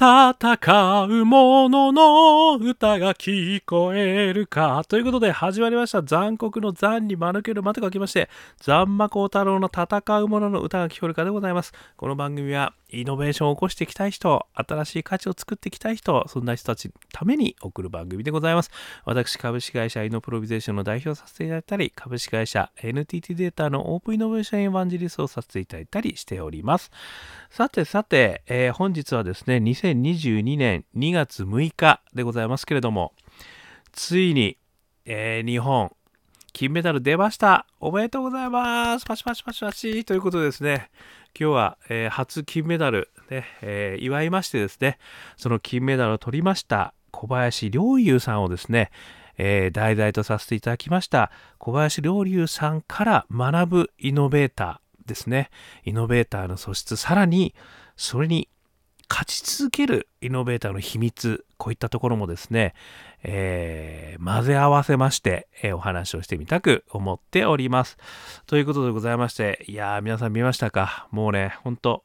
戦う者のの歌が聞こえるか。ということで始まりました。残酷の残に間抜ける間と書きまして、残魔高太郎の戦う者の歌が聞こえるかでございます。この番組はイノベーションを起こしていきたい人、新しい価値を作っていきたい人、そんな人たちのために送る番組でございます。私、株式会社イノプロビゼーションの代表させていただいたり、株式会社 NTT データのオープンイノベーションエヴァンジリストをさせていただいたりしております。さてさて、えー、本日はですね、2022年2月6日でございますけれども、ついに、えー、日本、金メダル出ました。おめでとうございます。パチパチパチパチ。ということでですね、今日は、えー、初金メダル、ねえー、祝いましてですね、その金メダルを取りました小林陵侑さんをですね、えー、題材とさせていただきました小林陵侑さんから学ぶイノベーターですね。イノベーターの素質、さらにそれに勝ち続けるイノベーターの秘密、こういったところもですね、えー、混ぜ合わせまして、えー、お話をしてみたく思っております。ということでございまして、いやー、皆さん見ましたか？もうね、ほんと、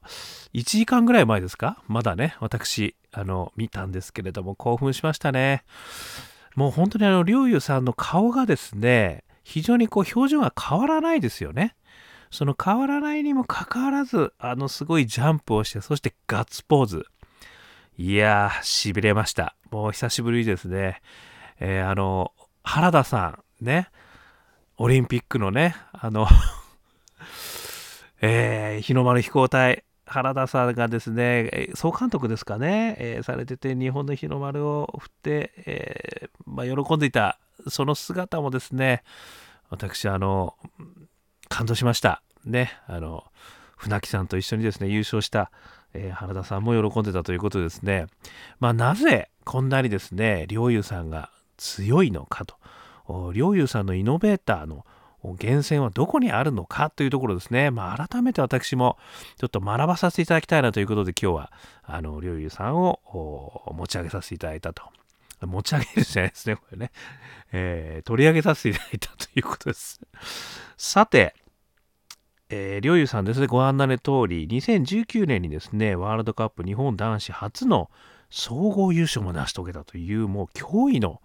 1時間ぐらい前ですか？まだね、私、あの、見たんですけれども、興奮しましたね。もう本当にあの、りょうゆさんの顔がですね、非常にこう、表情が変わらないですよね。その変わらないにもかかわらず、あのすごいジャンプをして、そしてガッツポーズ。いやー、痺れました。もう久しぶりですね。えー、あの、原田さん、ね、オリンピックのね、あの えー、日の丸飛行隊、原田さんがですね、総監督ですかね、えー、されてて、日本の日の丸を振って、えー、まあ、喜んでいた、その姿もですね、私、あの、感動しました。ね、あの、船木さんと一緒にですね、優勝した、えー、原田さんも喜んでたということでですね、まあ、なぜこんなにですね、陵侑さんが強いのかと、陵侑さんのイノベーターの源泉はどこにあるのかというところですね。まあ、改めて私もちょっと学ばさせていただきたいなということで今日は、あの、りょうゆうさんを持ち上げさせていただいたと。持ち上げるじゃないですね、これね。えー、取り上げさせていただいたということです。さて、えー、りょうゆさんですね、ご案内の通り、2019年にですね、ワールドカップ日本男子初の総合優勝も成し遂げたという、もう驚異の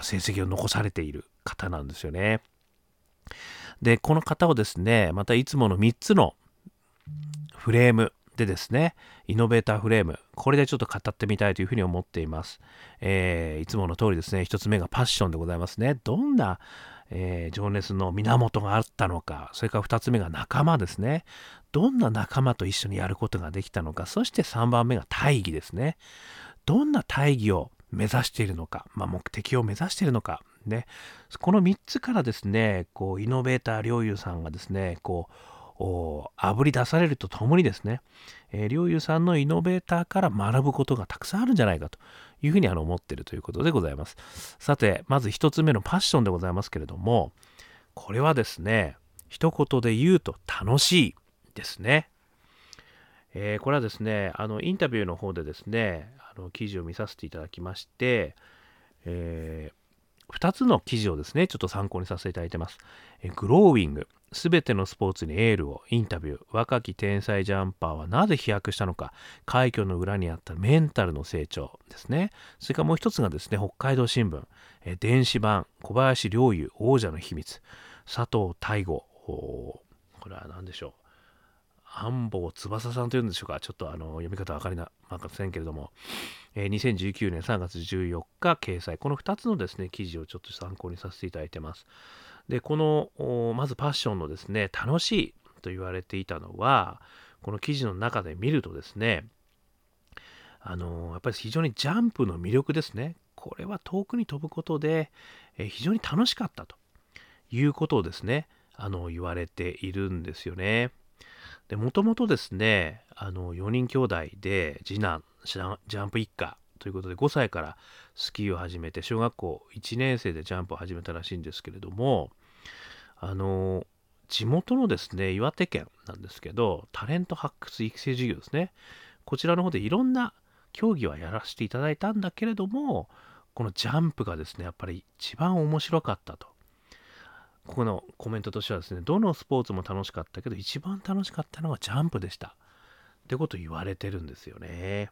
成績を残されている方なんですよね。で、この方をですね、またいつもの3つのフレームでですね、イノベーターフレーム、これでちょっと語ってみたいというふうに思っています。えー、いつもの通りですね、1つ目がパッションでございますね。どんなえー、情熱の源があったのか、それから2つ目が仲間ですね。どんな仲間と一緒にやることができたのか、そして3番目が大義ですね。どんな大義を目指しているのか、まあ、目的を目指しているのか、ね。この3つからですね、こう、イノベーター陵侑さんがですね、こう、あぶり出されるとともにですね、えー、陵侑さんのイノベーターから学ぶことがたくさんあるんじゃないかというふうにあの思ってるということでございます。さて、まず1つ目のパッションでございますけれども、これはですね、一言で言うと楽しいですね。えー、これはですね、あのインタビューの方でですね、あの記事を見させていただきまして、えー、2つの記事をですね、ちょっと参考にさせていただいてます。えグローウィング、すべてのスポーツにエールを。インタビュー。若き天才ジャンパーはなぜ飛躍したのか。快挙の裏にあったメンタルの成長ですね。それからもう一つがですね北海道新聞。え電子版。小林陵侑王者の秘密。佐藤大吾これは何でしょう。安保翼さんというんでしょうか。ちょっとあの読み方分かりませんけれども、えー、2019年3月14日掲載。この2つのですね記事をちょっと参考にさせていただいてます。でこのまずパッションのですね楽しいと言われていたのはこの記事の中で見るとですねあのやっぱり非常にジャンプの魅力ですねこれは遠くに飛ぶことで、え非常に楽しかったということをですねあの言われているんですよね。でもともとですねあの4人兄弟で次男ジャンプ一家ということで5歳からスキーを始めて小学校1年生でジャンプを始めたらしいんですけれどもあの地元のですね岩手県なんですけどタレント発掘育成事業ですね。こちらの方でいろんな競技はやらせていただいたんだけれどもこのジャンプがですねやっぱり一番面白かったと。ここのコメントとしてはですねどのスポーツも楽しかったけど一番楽しかったのはジャンプでした。ってこと言われてるんですよね。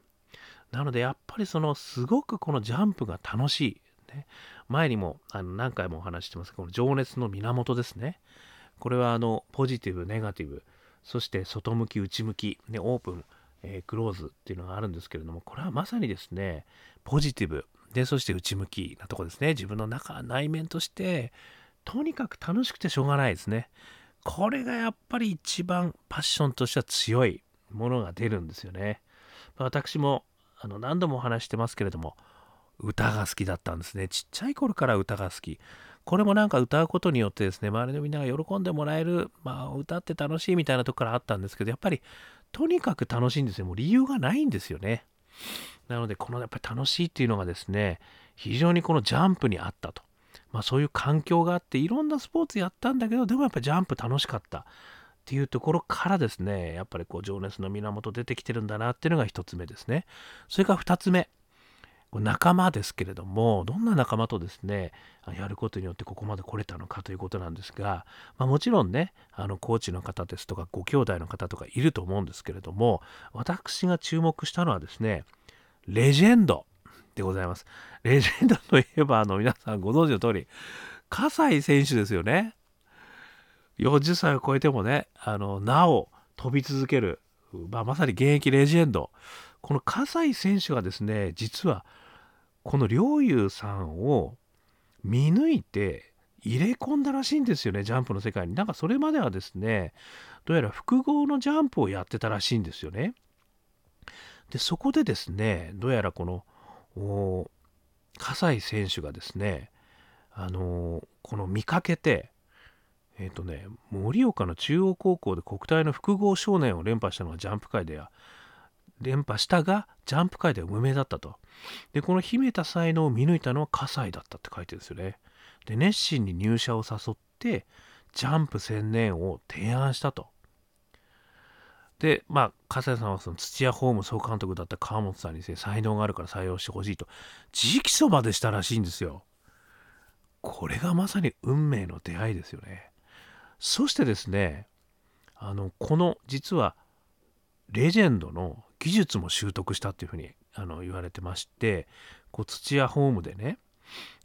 なのでやっぱりそのすごくこのジャンプが楽しい。ね、前にもあの何回もお話してますこの情熱の源ですね。これはあのポジティブ、ネガティブ、そして外向き、内向き、ね、オープン、えー、クローズっていうのがあるんですけれども、これはまさにですね、ポジティブ、で、そして内向きなとこですね。自分の中、内面として、とにかく楽しくてしょうがないですね。これがやっぱり一番パッションとしては強いものが出るんですよね。私もあの何度もお話してますけれども、歌が好きだったんですね。ちっちゃい頃から歌が好き。これもなんか歌うことによってですね、周りのみんなが喜んでもらえる、まあ歌って楽しいみたいなとこからあったんですけど、やっぱりとにかく楽しいんですよ。もう理由がないんですよね。なので、このやっぱり楽しいっていうのがですね、非常にこのジャンプにあったと。まあそういう環境があって、いろんなスポーツやったんだけど、でもやっぱジャンプ楽しかった。っていうところからですね、やっぱりこう情熱の源出てきてるんだなっていうのが1つ目ですね。それから2つ目。仲間ですけれども、どんな仲間とですね、やることによってここまで来れたのかということなんですが、まあ、もちろんね、あのコーチの方ですとか、ご兄弟の方とかいると思うんですけれども、私が注目したのはですね、レジェンドでございます。レジェンドといえば、あの皆さんご存知の通り、葛西選手ですよね。40歳を超えてもね、あの、なお飛び続ける、まあ、まさに現役レジェンド。この葛西選手がですね、実は、この陵侑さんを見抜いて入れ込んだらしいんですよね、ジャンプの世界に。なんかそれまではですね、どうやら複合のジャンプをやってたらしいんですよね。で、そこでですね、どうやらこの、葛西選手がですね、あのこの見かけて、えっ、ー、とね、盛岡の中央高校で国体の複合少年を連覇したのがジャンプ界では、連覇したが、ジャンプ界では無名だったと。で、この秘めた才能を見抜いたのは葛西だったって書いてるんですよね。で、熱心に入社を誘って、ジャンプ専念を提案したと。で、まあ、笠西さんはその土屋ホーム総監督だった川本さんにですね、才能があるから採用してほしいと、直訴までしたらしいんですよ。これがまさに運命の出会いですよね。そしてですね、あの、この実はレジェンドの技術も習得したっていうふうにあの言われてまして、こう土屋ホームでね、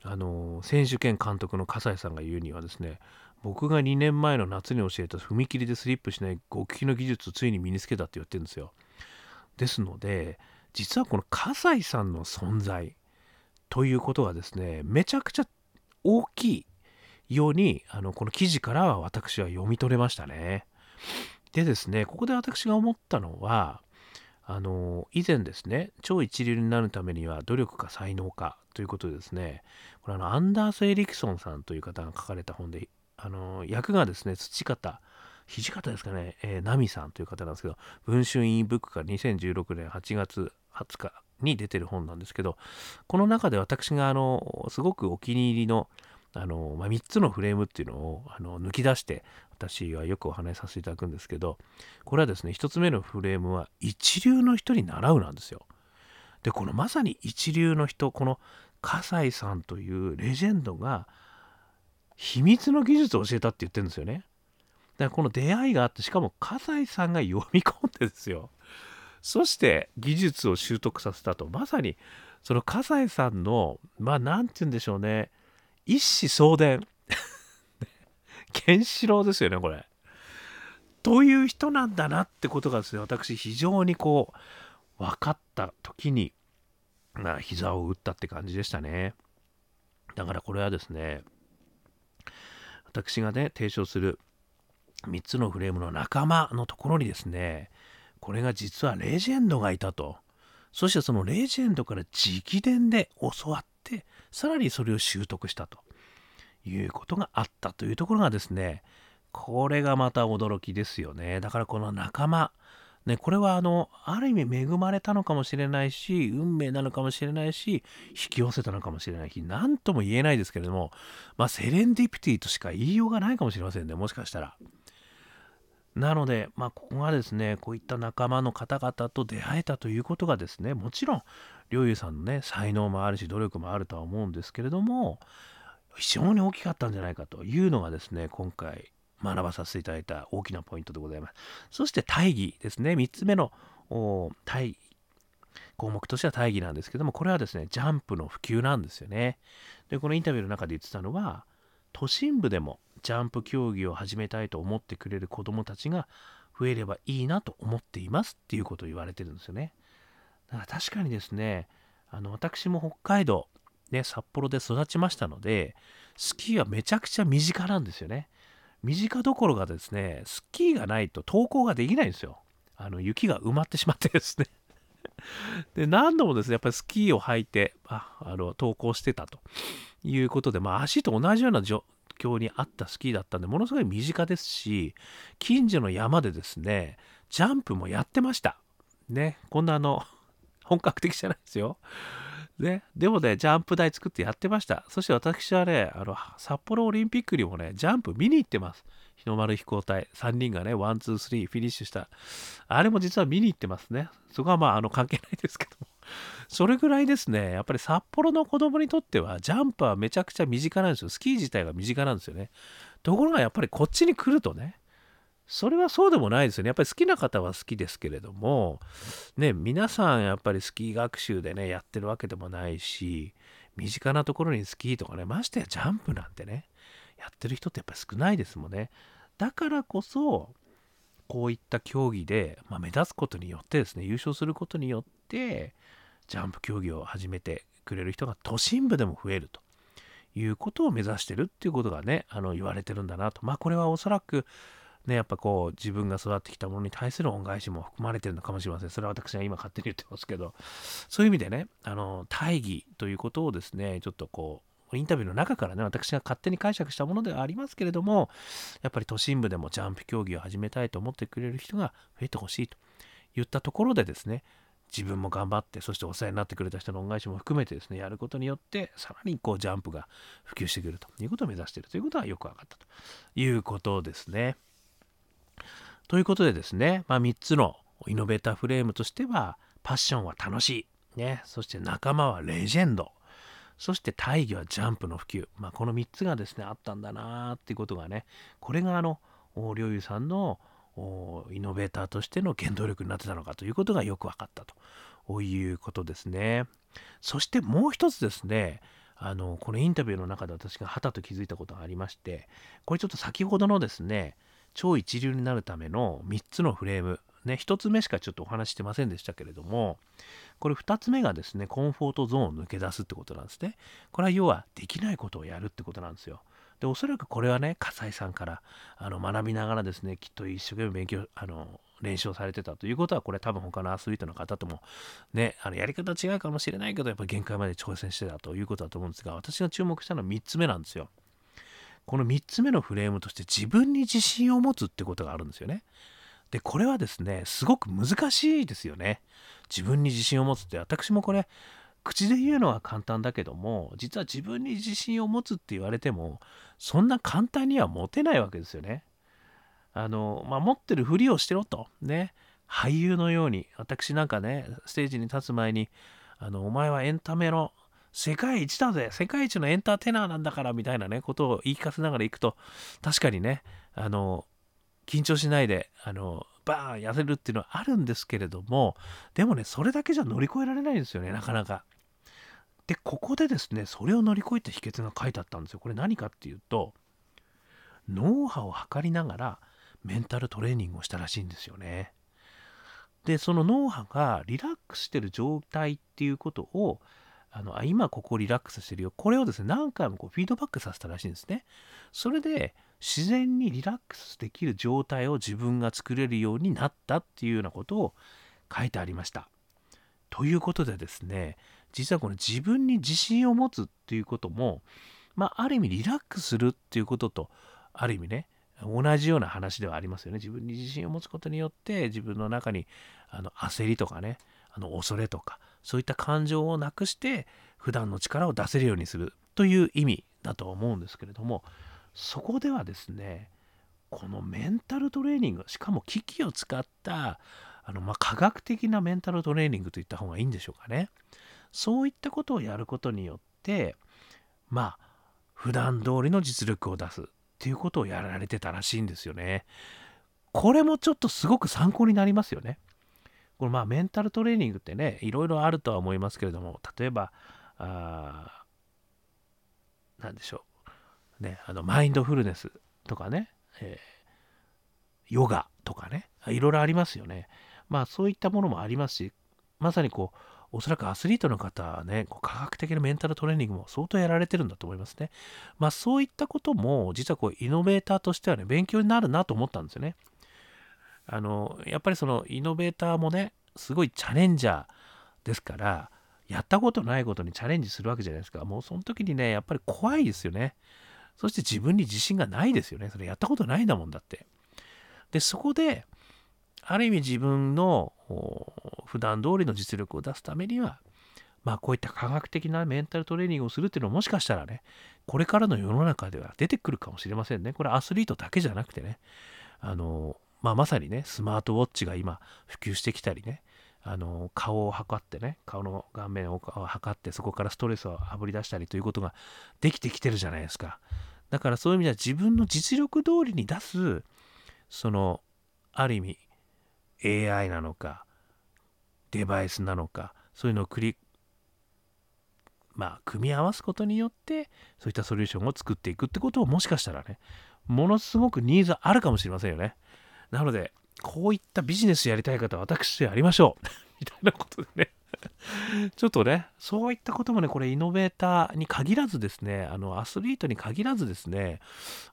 あの選手兼監督の笠井さんが言うにはですね、僕が2年前の夏に教えた踏切でスリップしない極秘の技術をついに身につけたって言ってるんですよ。ですので、実はこの笠井さんの存在ということがですね、めちゃくちゃ大きいように、あの、この記事からは私は読み取れましたね。でですね、ここで私が思ったのは、あの、以前ですね、超一流になるためには努力か才能かということでですね、これあの、アンダース・エリクソンさんという方が書かれた本で、あの、役がですね、土方、土方ですかね、えー、ナミさんという方なんですけど、文春インブックから2016年8月20日に出てる本なんですけど、この中で私があの、すごくお気に入りのあの、まあ、3つのフレームっていうのをあの抜き出して私はよくお話しさせていただくんですけどこれはですね1つ目のフレームは一流の人に習うなんですよ。でこのまさに一流の人この葛西さんというレジェンドが秘密の技術を教えたって言ってるんですよね。だからこの出会いがあってしかも葛西さんが読み込んでですよ。そして技術を習得させたとまさにその葛西さんのまあ何て言うんでしょうね一子相伝。ケンシロウですよね、これ。という人なんだなってことがですね、私非常にこう、分かった時に、まあ、膝を打ったって感じでしたね。だからこれはですね、私がね、提唱する3つのフレームの仲間のところにですね、これが実はレジェンドがいたと。そしてそのレジェンドから直伝で教わってさらにそれを習得したということがあったというところがですねこれがまた驚きですよねだからこの仲間ね、これはあのある意味恵まれたのかもしれないし運命なのかもしれないし引き寄せたのかもしれないし何とも言えないですけれどもまあセレンディピティとしか言いようがないかもしれませんねもしかしたら。なので、まあ、ここがですね、こういった仲間の方々と出会えたということがですね、もちろん、陵侑さんのね、才能もあるし、努力もあるとは思うんですけれども、非常に大きかったんじゃないかというのがですね、今回学ばさせていただいた大きなポイントでございます。そして大義ですね、3つ目の大義。項目としては大義なんですけどもこれはですねジャンプの普及なんですよねでこのインタビューの中で言ってたのは都心部でもジャンプ競技を始めたいと思ってくれる子どもたちが増えればいいなと思っていますっていうことを言われてるんですよねだか確かにですねあの私も北海道ね札幌で育ちましたのでスキーはめちゃくちゃ身近なんですよね。身近どころかですねスキーがないと登校ができないんですよ。あの雪が埋まってしまってですね。で何度もですねやっぱりスキーを履いてああの登校してたと。いうことで、まあ、足と同じような状況にあったスキーだったんでものすごい身近ですし近所の山でですねジャンプもやってました。ねこんなあの本格的じゃないですよね、でもね、ジャンプ台作ってやってました。そして私はね、あの札幌オリンピックにもね、ジャンプ見に行ってます。日の丸飛行隊、3人がね、ワン、ツー、スリーフィニッシュした。あれも実は見に行ってますね。そこはまあ、あの関係ないですけども。それぐらいですね、やっぱり札幌の子供にとっては、ジャンプはめちゃくちゃ身近なんですよ。スキー自体が身近なんですよね。ところがやっぱりこっちに来るとね、それはそうでもないですよね。やっぱり好きな方は好きですけれども、ね、皆さんやっぱりスキー学習でね、やってるわけでもないし、身近なところにスキーとかね、ましてやジャンプなんてね、やってる人ってやっぱり少ないですもんね。だからこそ、こういった競技で、まあ、目立つことによってですね、優勝することによって、ジャンプ競技を始めてくれる人が都心部でも増えるということを目指してるっていうことがね、あの言われてるんだなと。まあこれはおそらく、ね、やっぱこう自分が育ってきたものに対する恩返しも含まれてるのかもしれません。それは私は今勝手に言ってますけど、そういう意味でね、あの、大義ということをですね、ちょっとこう、インタビューの中からね、私が勝手に解釈したものではありますけれども、やっぱり都心部でもジャンプ競技を始めたいと思ってくれる人が増えてほしいと言ったところでですね、自分も頑張ってそしてお世話になってくれた人の恩返しも含めてですねやることによってさらにこうジャンプが普及してくるということを目指しているということがよく分かったということですね。ということでですね、まあ、3つのイノベーターフレームとしては、パッションは楽しい。ね、そして仲間はレジェンド。そして大義はジャンプの普及。まあ、この3つがですね、あったんだなーっていうことがね、これがあの、両友さんのイノベーターとしての原動力になってたのかということがよく分かったということですね。そしてもう一つですね、あのこのインタビューの中で私がはたと気づいたことがありましてこれちょっと先ほどのですね超一流になるための3つのフレームね、1つ目しかちょっとお話してませんでしたけれども、これ2つ目がですね、コンフォートゾーンを抜け出すってことなんですね。これは要はできないことをやるってことなんですよ。で、おそらくこれはね、笠井さんからあの学びながらですね、きっと一生懸命勉強、あの、練習をされてたということは、これ多分他のアスリートの方ともね、あのやり方違うかもしれないけど、やっぱ限界まで挑戦してたということだと思うんですが、私が注目したのは3つ目なんですよ。この3つ目のフレームとして自分に自信を持つってことがあるんですよね。で、これはですね、すごく難しいですよね。自分に自信を持つって、私もこれ、口で言うのは簡単だけども、実は自分に自信を持つって言われても、そんな簡単には持てないわけですよね。あの、まあ、持ってるふりをしてろと。ね。俳優のように、私なんかね、ステージに立つ前に、あの、お前はエンタメの世界一だぜ世界一のエンターテイナーなんだからみたいなねことを言い聞かせながら行くと確かにねあの緊張しないであのバーン痩せるっていうのはあるんですけれどもでもねそれだけじゃ乗り越えられないんですよねなかなか。でここでですねそれを乗り越えた秘訣が書いてあったんですよ。これ何かっていうと脳波を測りながらメンタルトレーニングをしたらしいんですよね。でその脳波がリラックスしてる状態っていうことをあのあ今ここリラックスしてるよ。これをですね何回もこうフィードバックさせたらしいんですね。それで自然にリラックスできる状態を自分が作れるようになったっていうようなことを書いてありました。ということでですね実はこの自分に自信を持つっていうこともまあある意味リラックスするっていうこととある意味ね同じような話ではありますよね。自分に自信を持つことによって自分の中にあの焦りとかねあの恐れとかそういった感情をなくして普段の力を出せるようにするという意味だと思うんですけれどもそこではですねこのメンタルトレーニングしかも機器を使ったあの、まあ、科学的なメンタルトレーニングといった方がいいんでしょうかね。そういったことをやることによってまあ普段通りの実力を出すっていうことをやられてたらしいんですよね。これもちょっとすごく参考になりますよね。これまあメンタルトレーニングってねいろいろあるとは思いますけれども例えばあ何でしょうねあのマインドフルネスとかね、えー、ヨガとかねいろいろありますよねまあそういったものもありますしまさにこうおそらくアスリートの方はね、こう科学的なメンタルトレーニングも相当やられてるんだと思いますね。まあそういったことも、実はこう、イノベーターとしてはね、勉強になるなと思ったんですよね。あの、やっぱりそのイノベーターもね、すごいチャレンジャーですから、やったことないことにチャレンジするわけじゃないですか。もうその時にね、やっぱり怖いですよね。そして自分に自信がないですよね。それやったことないんだもんだって。で、そこで、ある意味自分の普段通りの実力を出すためには、まあこういった科学的なメンタルトレーニングをするっていうのはもしかしたらね、これからの世の中では出てくるかもしれませんね。これアスリートだけじゃなくてね、あの、まあまさにね、スマートウォッチが今普及してきたりね、あの顔を測ってね顔の顔面を測ってそこからストレスをあぶり出したりということができてきてるじゃないですか。だからそういう意味では自分の実力通りに出すそのある意味 AI なのかデバイスなのかそういうのを繰りまあ組み合わすことによってそういったソリューションを作っていくってことをもしかしたらねものすごくニーズあるかもしれませんよね。なのでこういったビジネスやりたい方は私やりましょう。みたいなことでね。ちょっとね、そういったこともね、これイノベーターに限らずですね、あのアスリートに限らずですね、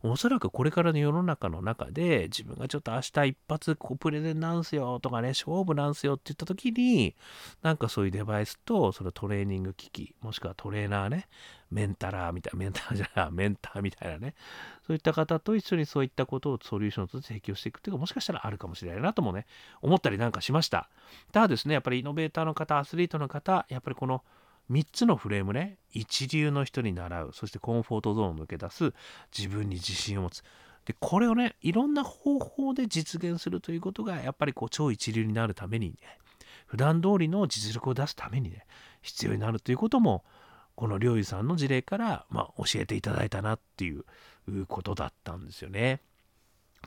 おそらくこれからの世の中の中で、自分がちょっと明日一発こうプレゼンなんすよとかね、勝負なんすよって言った時に、なんかそういうデバイスと、そのトレーニング機器、もしくはトレーナーね、メンタラーみたいな、メンターじゃない、メンターみたいなね、そういった方と一緒にそういったことをソリューションとして提供していくっていうか、もしかしたらあるかもしれないなともね、思ったりなんかしました。ただですね、やっぱりイノベーターの方、アスリートの方、やっぱりこの3つのフレームね、一流の人に習う、そしてコンフォートゾーンを抜け出す、自分に自信を持つ。で、これをね、いろんな方法で実現するということが、やっぱりこう超一流になるためにね、普段通りの実力を出すためにね、必要になるということも、この陵侑さんの事例から、まあ、教えていただいたなっていうことだったんですよね。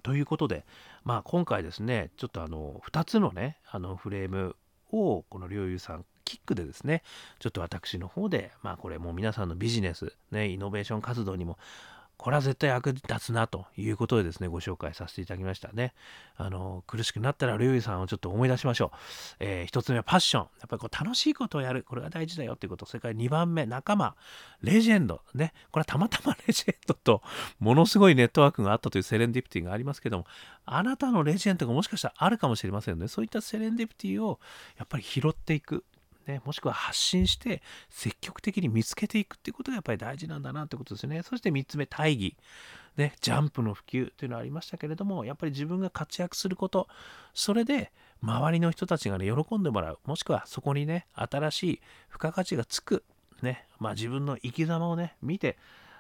ということで、まあ、今回ですねちょっとあの2つのねあのフレームをこの陵侑さんキックでですねちょっと私の方でまあこれもう皆さんのビジネスねイノベーション活動にもこれは絶対役立つなということでですね、ご紹介させていただきましたね。あの、苦しくなったら、りゅうさんをちょっと思い出しましょう。えー、一つ目はパッション。やっぱりこう楽しいことをやる。これが大事だよっていうこと。それから2番目、仲間。レジェンド。ね。これはたまたまレジェンドと、ものすごいネットワークがあったというセレンディピティがありますけども、あなたのレジェンドがもしかしたらあるかもしれませんね。そういったセレンディピティをやっぱり拾っていく。ね、もしくは発信して積極的に見つけていくっていうことがやっぱり大事なんだなってことですね。そして3つ目、大義。ね、ジャンプの普及というのはありましたけれども、やっぱり自分が活躍すること、それで周りの人たちがね、喜んでもらう。もしくはそこにね、新しい付加価値がつく。ね、まあ自分の生き様をね、見て、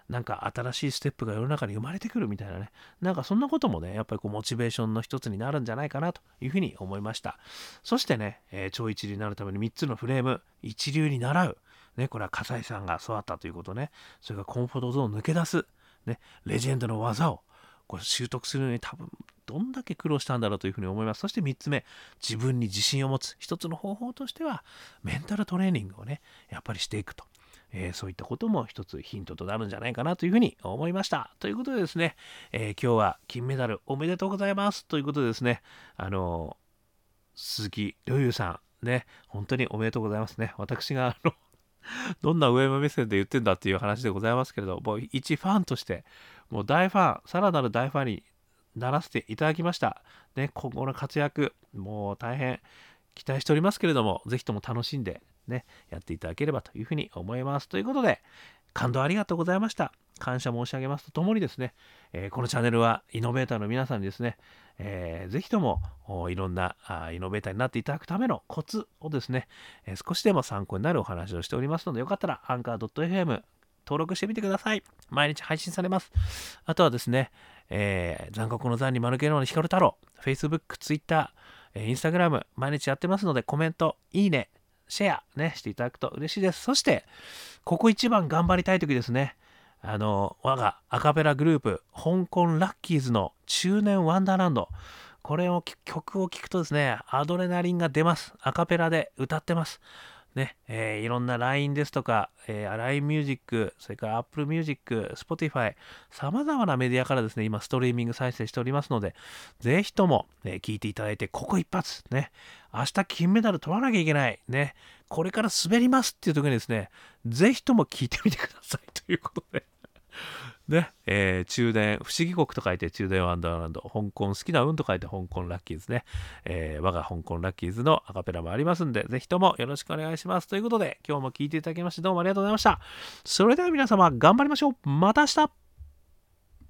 なんか新しいステップが世の中に生まれてくるみたいなね、なんかそんなこともね、やっぱりこうモチベーションの一つになるんじゃないかなというふうに思いました。そしてね、えー、超一流になるために3つのフレーム、一流に習う。ね、これは笠井さんが育ったということね、それからコンフォートゾーンを抜け出す。ね、レジェンドの技をこれ習得するのに多分どんだけ苦労したんだろうというふうに思います。そして3つ目、自分に自信を持つ。一つの方法としては、メンタルトレーニングをね、やっぱりしていくと。えー、そういったことも一つヒントとなるんじゃないかなというふうに思いました。ということでですね、えー、今日は金メダルおめでとうございますということでですね、あのー、鈴木亮優さん、ね、本当におめでとうございますね。私が、あの、どんな上山目線で言ってんだっていう話でございますけれど、もう一ファンとして、もう大ファン、さらなる大ファンにならせていただきました。ね、今後の活躍、もう大変期待しておりますけれども、ぜひとも楽しんでね、やっていただければというふうに思います。ということで、感動ありがとうございました。感謝申し上げますとともにですね、えー、このチャンネルはイノベーターの皆さんにですね、えー、ぜひともいろんなあイノベーターになっていただくためのコツをですね、えー、少しでも参考になるお話をしておりますので、よかったらアンカー .fm 登録してみてください。毎日配信されます。あとはですね、えー、残酷の残に丸けの光太郎、Facebook、Twitter、Instagram、毎日やってますので、コメント、いいね、シェアね、していただくと嬉しいです。そして、ここ一番頑張りたい時ですね。あの、我がアカペラグループ、香港ラッキーズの中年ワンダーランド。これを曲を聴くとですね、アドレナリンが出ます。アカペラで歌ってます。ね、えー、いろんな LINE ですとか、えー、LINE Music、それから Apple Music、Spotify、様々なメディアからですね、今ストリーミング再生しておりますので、ぜひとも、ね、聞いていただいて、ここ一発、ね、明日金メダル取らなきゃいけない、ね、これから滑りますっていう時にですね、ぜひとも聞いてみてくださいということで ね、えー、中電、不思議国と書いて中電ワンダーランド、香港好きな運と書いて香港ラッキーズね、えー、我が香港ラッキーズのアカペラもありますんで、ぜひともよろしくお願いします。ということで、今日も聴いていただきましてどうもありがとうございました。それでは皆様、頑張りましょう。また明日